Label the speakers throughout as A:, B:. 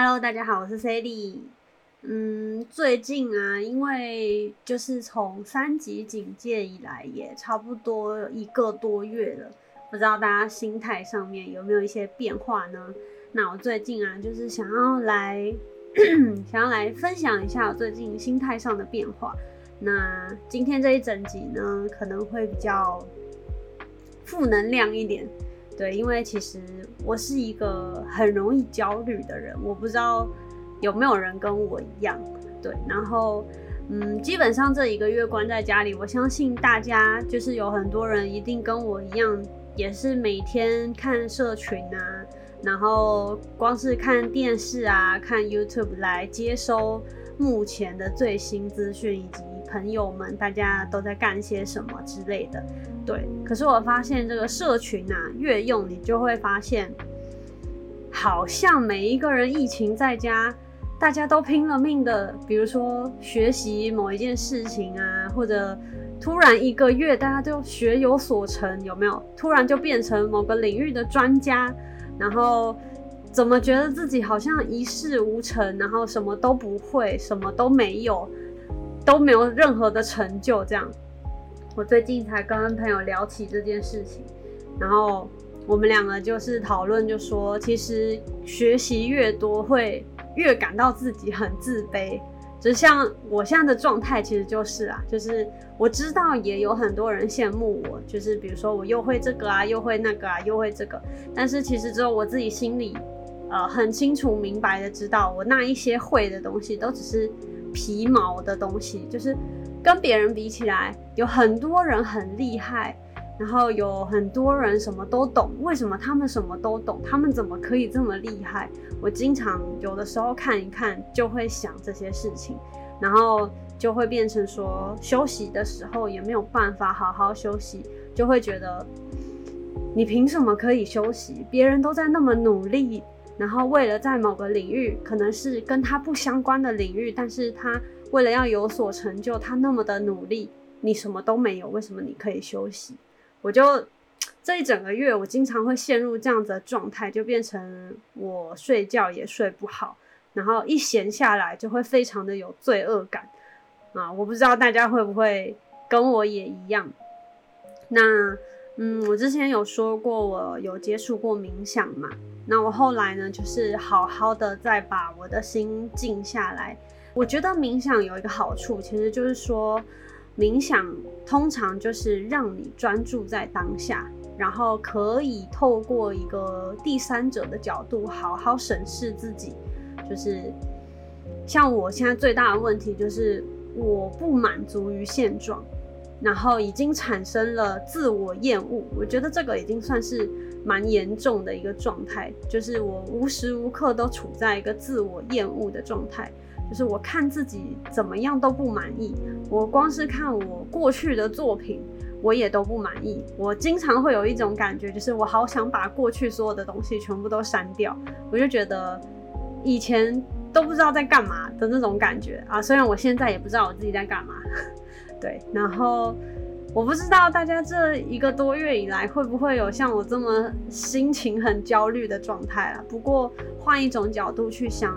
A: Hello，大家好，我是 Sally。嗯，最近啊，因为就是从三级警戒以来，也差不多一个多月了，不知道大家心态上面有没有一些变化呢？那我最近啊，就是想要来 想要来分享一下我最近心态上的变化。那今天这一整集呢，可能会比较负能量一点。对，因为其实我是一个很容易焦虑的人，我不知道有没有人跟我一样。对，然后嗯，基本上这一个月关在家里，我相信大家就是有很多人一定跟我一样，也是每天看社群啊，然后光是看电视啊，看 YouTube 来接收目前的最新资讯以及。朋友们，大家都在干些什么之类的？对，可是我发现这个社群啊，越用你就会发现，好像每一个人疫情在家，大家都拼了命的，比如说学习某一件事情啊，或者突然一个月大家都学有所成，有没有？突然就变成某个领域的专家，然后怎么觉得自己好像一事无成，然后什么都不会，什么都没有。都没有任何的成就，这样。我最近才跟朋友聊起这件事情，然后我们两个就是讨论，就说其实学习越多，会越感到自己很自卑。就像我现在的状态，其实就是啊，就是我知道也有很多人羡慕我，就是比如说我又会这个啊，又会那个啊，又会这个，但是其实只有我自己心里，呃，很清楚明白的知道，我那一些会的东西都只是。皮毛的东西，就是跟别人比起来，有很多人很厉害，然后有很多人什么都懂。为什么他们什么都懂？他们怎么可以这么厉害？我经常有的时候看一看，就会想这些事情，然后就会变成说，休息的时候也没有办法好好休息，就会觉得你凭什么可以休息？别人都在那么努力。然后为了在某个领域，可能是跟他不相关的领域，但是他为了要有所成就，他那么的努力，你什么都没有，为什么你可以休息？我就这一整个月，我经常会陷入这样子的状态，就变成我睡觉也睡不好，然后一闲下来就会非常的有罪恶感啊！我不知道大家会不会跟我也一样？那。嗯，我之前有说过，我有接触过冥想嘛。那我后来呢，就是好好的再把我的心静下来。我觉得冥想有一个好处，其实就是说，冥想通常就是让你专注在当下，然后可以透过一个第三者的角度，好好审视自己。就是像我现在最大的问题，就是我不满足于现状。然后已经产生了自我厌恶，我觉得这个已经算是蛮严重的一个状态，就是我无时无刻都处在一个自我厌恶的状态，就是我看自己怎么样都不满意，我光是看我过去的作品，我也都不满意，我经常会有一种感觉，就是我好想把过去所有的东西全部都删掉，我就觉得以前都不知道在干嘛的那种感觉啊，虽然我现在也不知道我自己在干嘛。对，然后我不知道大家这一个多月以来会不会有像我这么心情很焦虑的状态啊？不过换一种角度去想，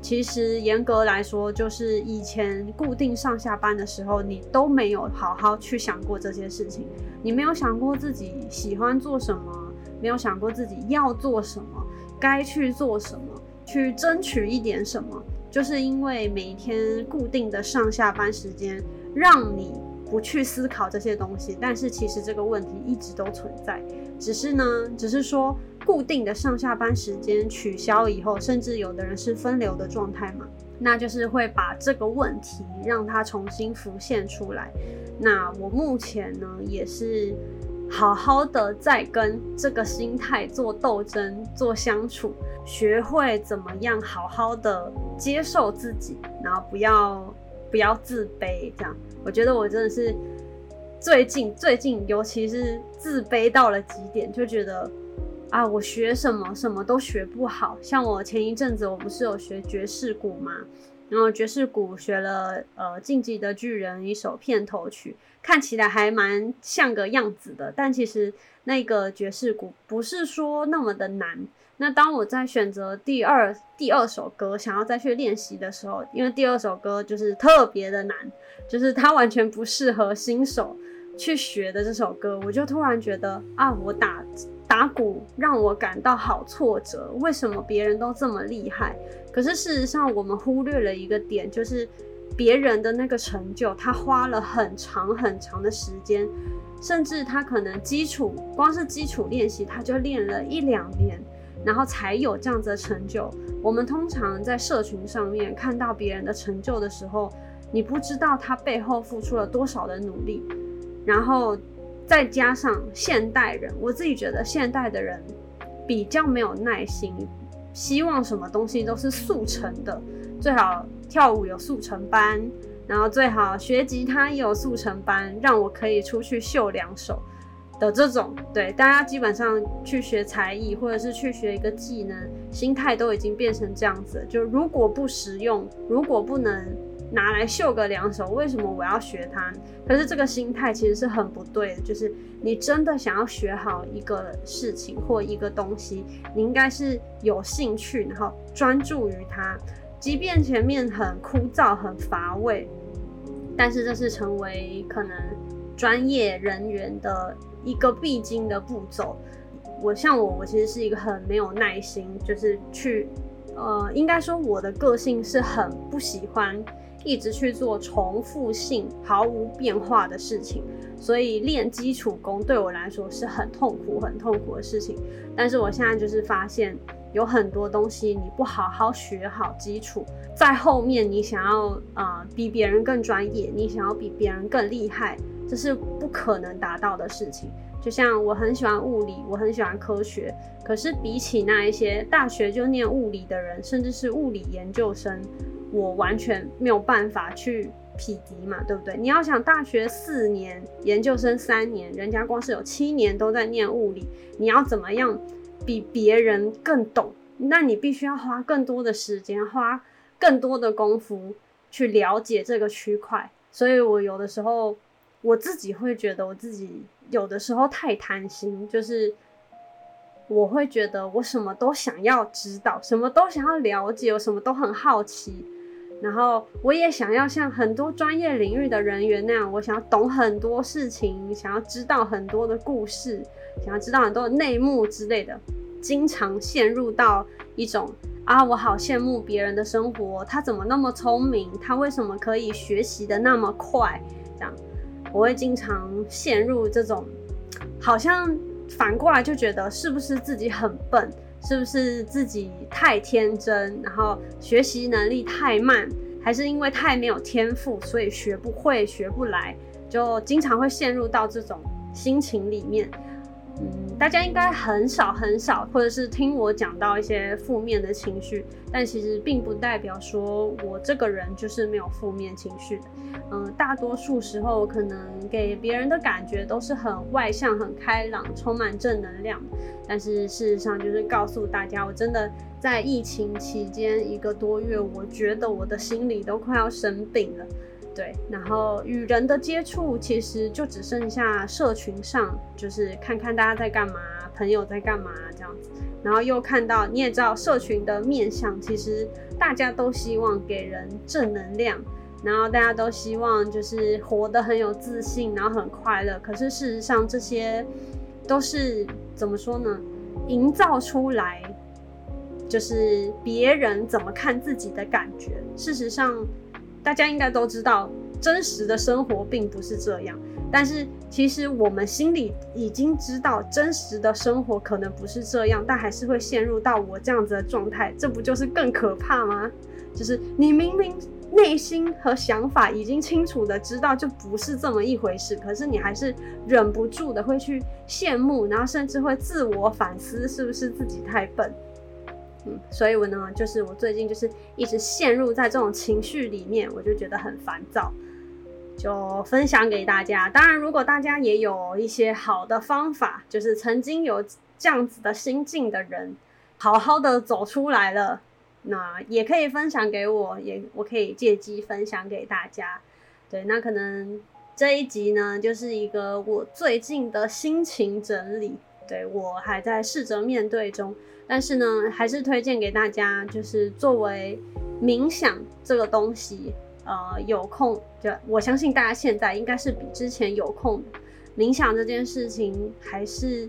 A: 其实严格来说，就是以前固定上下班的时候，你都没有好好去想过这些事情，你没有想过自己喜欢做什么，没有想过自己要做什么，该去做什么，去争取一点什么，就是因为每天固定的上下班时间。让你不去思考这些东西，但是其实这个问题一直都存在，只是呢，只是说固定的上下班时间取消以后，甚至有的人是分流的状态嘛，那就是会把这个问题让它重新浮现出来。那我目前呢，也是好好的在跟这个心态做斗争、做相处，学会怎么样好好的接受自己，然后不要。不要自卑，这样我觉得我真的是最近最近，尤其是自卑到了极点，就觉得啊，我学什么什么都学不好。像我前一阵子，我不是有学爵士鼓吗？然后爵士鼓学了呃《晋级的巨人》一首片头曲，看起来还蛮像个样子的，但其实那个爵士鼓不是说那么的难。那当我在选择第二第二首歌想要再去练习的时候，因为第二首歌就是特别的难，就是它完全不适合新手去学的这首歌，我就突然觉得啊，我打打鼓让我感到好挫折，为什么别人都这么厉害？可是事实上，我们忽略了一个点，就是别人的那个成就，他花了很长很长的时间，甚至他可能基础光是基础练习，他就练了一两年。然后才有这样子的成就。我们通常在社群上面看到别人的成就的时候，你不知道他背后付出了多少的努力。然后再加上现代人，我自己觉得现代的人比较没有耐心，希望什么东西都是速成的，最好跳舞有速成班，然后最好学吉他也有速成班，让我可以出去秀两手。的这种对大家基本上去学才艺或者是去学一个技能，心态都已经变成这样子。就如果不实用，如果不能拿来秀个两手，为什么我要学它？可是这个心态其实是很不对的。就是你真的想要学好一个事情或一个东西，你应该是有兴趣，然后专注于它，即便前面很枯燥、很乏味，但是这是成为可能专业人员的。一个必经的步骤，我像我，我其实是一个很没有耐心，就是去，呃，应该说我的个性是很不喜欢一直去做重复性、毫无变化的事情，所以练基础功对我来说是很痛苦、很痛苦的事情。但是我现在就是发现，有很多东西你不好好学好基础，在后面你想要啊比别人更专业，你想要比别人更厉害。这是不可能达到的事情。就像我很喜欢物理，我很喜欢科学，可是比起那一些大学就念物理的人，甚至是物理研究生，我完全没有办法去匹敌嘛，对不对？你要想大学四年，研究生三年，人家光是有七年都在念物理，你要怎么样比别人更懂？那你必须要花更多的时间，花更多的功夫去了解这个区块。所以我有的时候。我自己会觉得，我自己有的时候太贪心，就是我会觉得我什么都想要知道，什么都想要了解，我什么都很好奇，然后我也想要像很多专业领域的人员那样，我想要懂很多事情，想要知道很多的故事，想要知道很多的内幕之类的，经常陷入到一种啊，我好羡慕别人的生活，他怎么那么聪明，他为什么可以学习的那么快，这样。我会经常陷入这种，好像反过来就觉得是不是自己很笨，是不是自己太天真，然后学习能力太慢，还是因为太没有天赋，所以学不会、学不来，就经常会陷入到这种心情里面。大家应该很少很少，或者是听我讲到一些负面的情绪，但其实并不代表说我这个人就是没有负面情绪的。嗯，大多数时候可能给别人的感觉都是很外向、很开朗、充满正能量，但是事实上就是告诉大家，我真的在疫情期间一个多月，我觉得我的心里都快要生病了。对，然后与人的接触其实就只剩下社群上，就是看看大家在干嘛，朋友在干嘛这样子。然后又看到你也知道，社群的面向其实大家都希望给人正能量，然后大家都希望就是活得很有自信，然后很快乐。可是事实上，这些都是怎么说呢？营造出来就是别人怎么看自己的感觉。事实上。大家应该都知道，真实的生活并不是这样。但是其实我们心里已经知道，真实的生活可能不是这样，但还是会陷入到我这样子的状态，这不就是更可怕吗？就是你明明内心和想法已经清楚的知道，就不是这么一回事，可是你还是忍不住的会去羡慕，然后甚至会自我反思，是不是自己太笨？嗯，所以我呢，就是我最近就是一直陷入在这种情绪里面，我就觉得很烦躁，就分享给大家。当然，如果大家也有一些好的方法，就是曾经有这样子的心境的人，好好的走出来了，那也可以分享给我，也我可以借机分享给大家。对，那可能这一集呢，就是一个我最近的心情整理，对我还在试着面对中。但是呢，还是推荐给大家，就是作为冥想这个东西，呃，有空就我相信大家现在应该是比之前有空冥想这件事情还是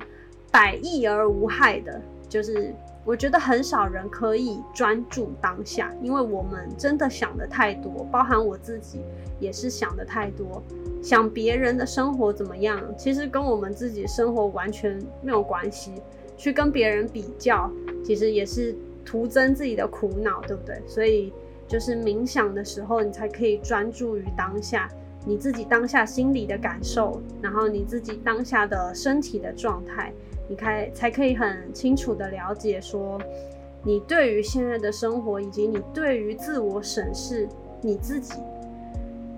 A: 百益而无害的，就是我觉得很少人可以专注当下，因为我们真的想的太多，包含我自己也是想的太多，想别人的生活怎么样，其实跟我们自己生活完全没有关系。去跟别人比较，其实也是徒增自己的苦恼，对不对？所以就是冥想的时候，你才可以专注于当下，你自己当下心里的感受，然后你自己当下的身体的状态，你开才可以很清楚的了解说，你对于现在的生活，以及你对于自我审视你自己，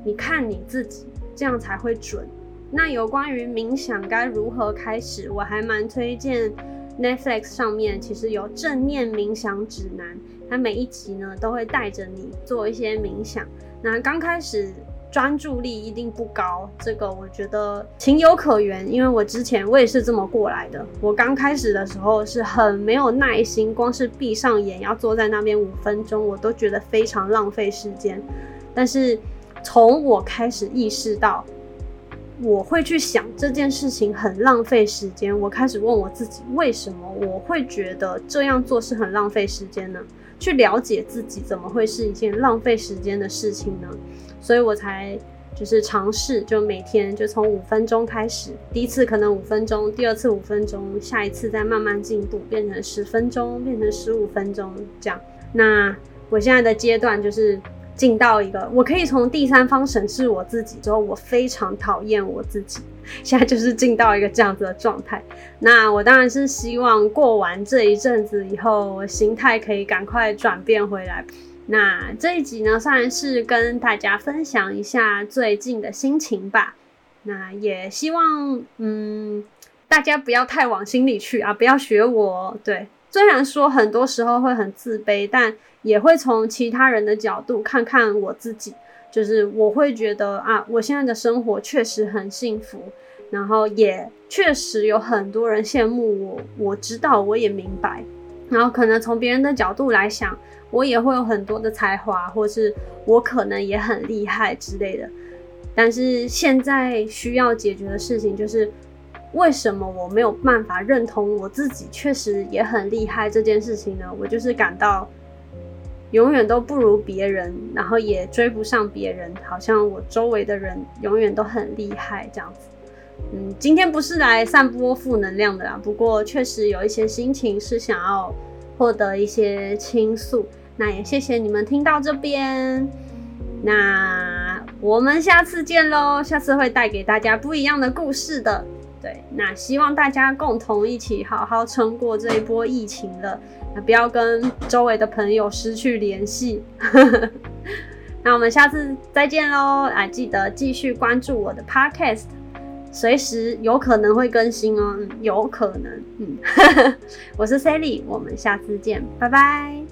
A: 你看你自己，这样才会准。那有关于冥想该如何开始，我还蛮推荐。Netflix 上面其实有正念冥想指南，它每一集呢都会带着你做一些冥想。那刚开始专注力一定不高，这个我觉得情有可原，因为我之前我也是这么过来的。我刚开始的时候是很没有耐心，光是闭上眼要坐在那边五分钟，我都觉得非常浪费时间。但是从我开始意识到。我会去想这件事情很浪费时间，我开始问我自己，为什么我会觉得这样做是很浪费时间呢？去了解自己怎么会是一件浪费时间的事情呢？所以我才就是尝试，就每天就从五分钟开始，第一次可能五分钟，第二次五分钟，下一次再慢慢进步，变成十分钟，变成十五分钟这样。那我现在的阶段就是。进到一个，我可以从第三方审视我自己之后，我非常讨厌我自己。现在就是进到一个这样子的状态。那我当然是希望过完这一阵子以后，我心态可以赶快转变回来。那这一集呢，算是跟大家分享一下最近的心情吧。那也希望，嗯，大家不要太往心里去啊，不要学我。对，虽然说很多时候会很自卑，但。也会从其他人的角度看看我自己，就是我会觉得啊，我现在的生活确实很幸福，然后也确实有很多人羡慕我，我知道，我也明白，然后可能从别人的角度来想，我也会有很多的才华，或是我可能也很厉害之类的。但是现在需要解决的事情就是，为什么我没有办法认同我自己确实也很厉害这件事情呢？我就是感到。永远都不如别人，然后也追不上别人，好像我周围的人永远都很厉害这样子。嗯，今天不是来散播负能量的啦，不过确实有一些心情是想要获得一些倾诉。那也谢谢你们听到这边，那我们下次见喽，下次会带给大家不一样的故事的。对，那希望大家共同一起好好撑过这一波疫情了。那不要跟周围的朋友失去联系。那我们下次再见喽！啊，记得继续关注我的 podcast，随时有可能会更新哦。嗯，有可能。嗯，我是 Sally，我们下次见，拜拜。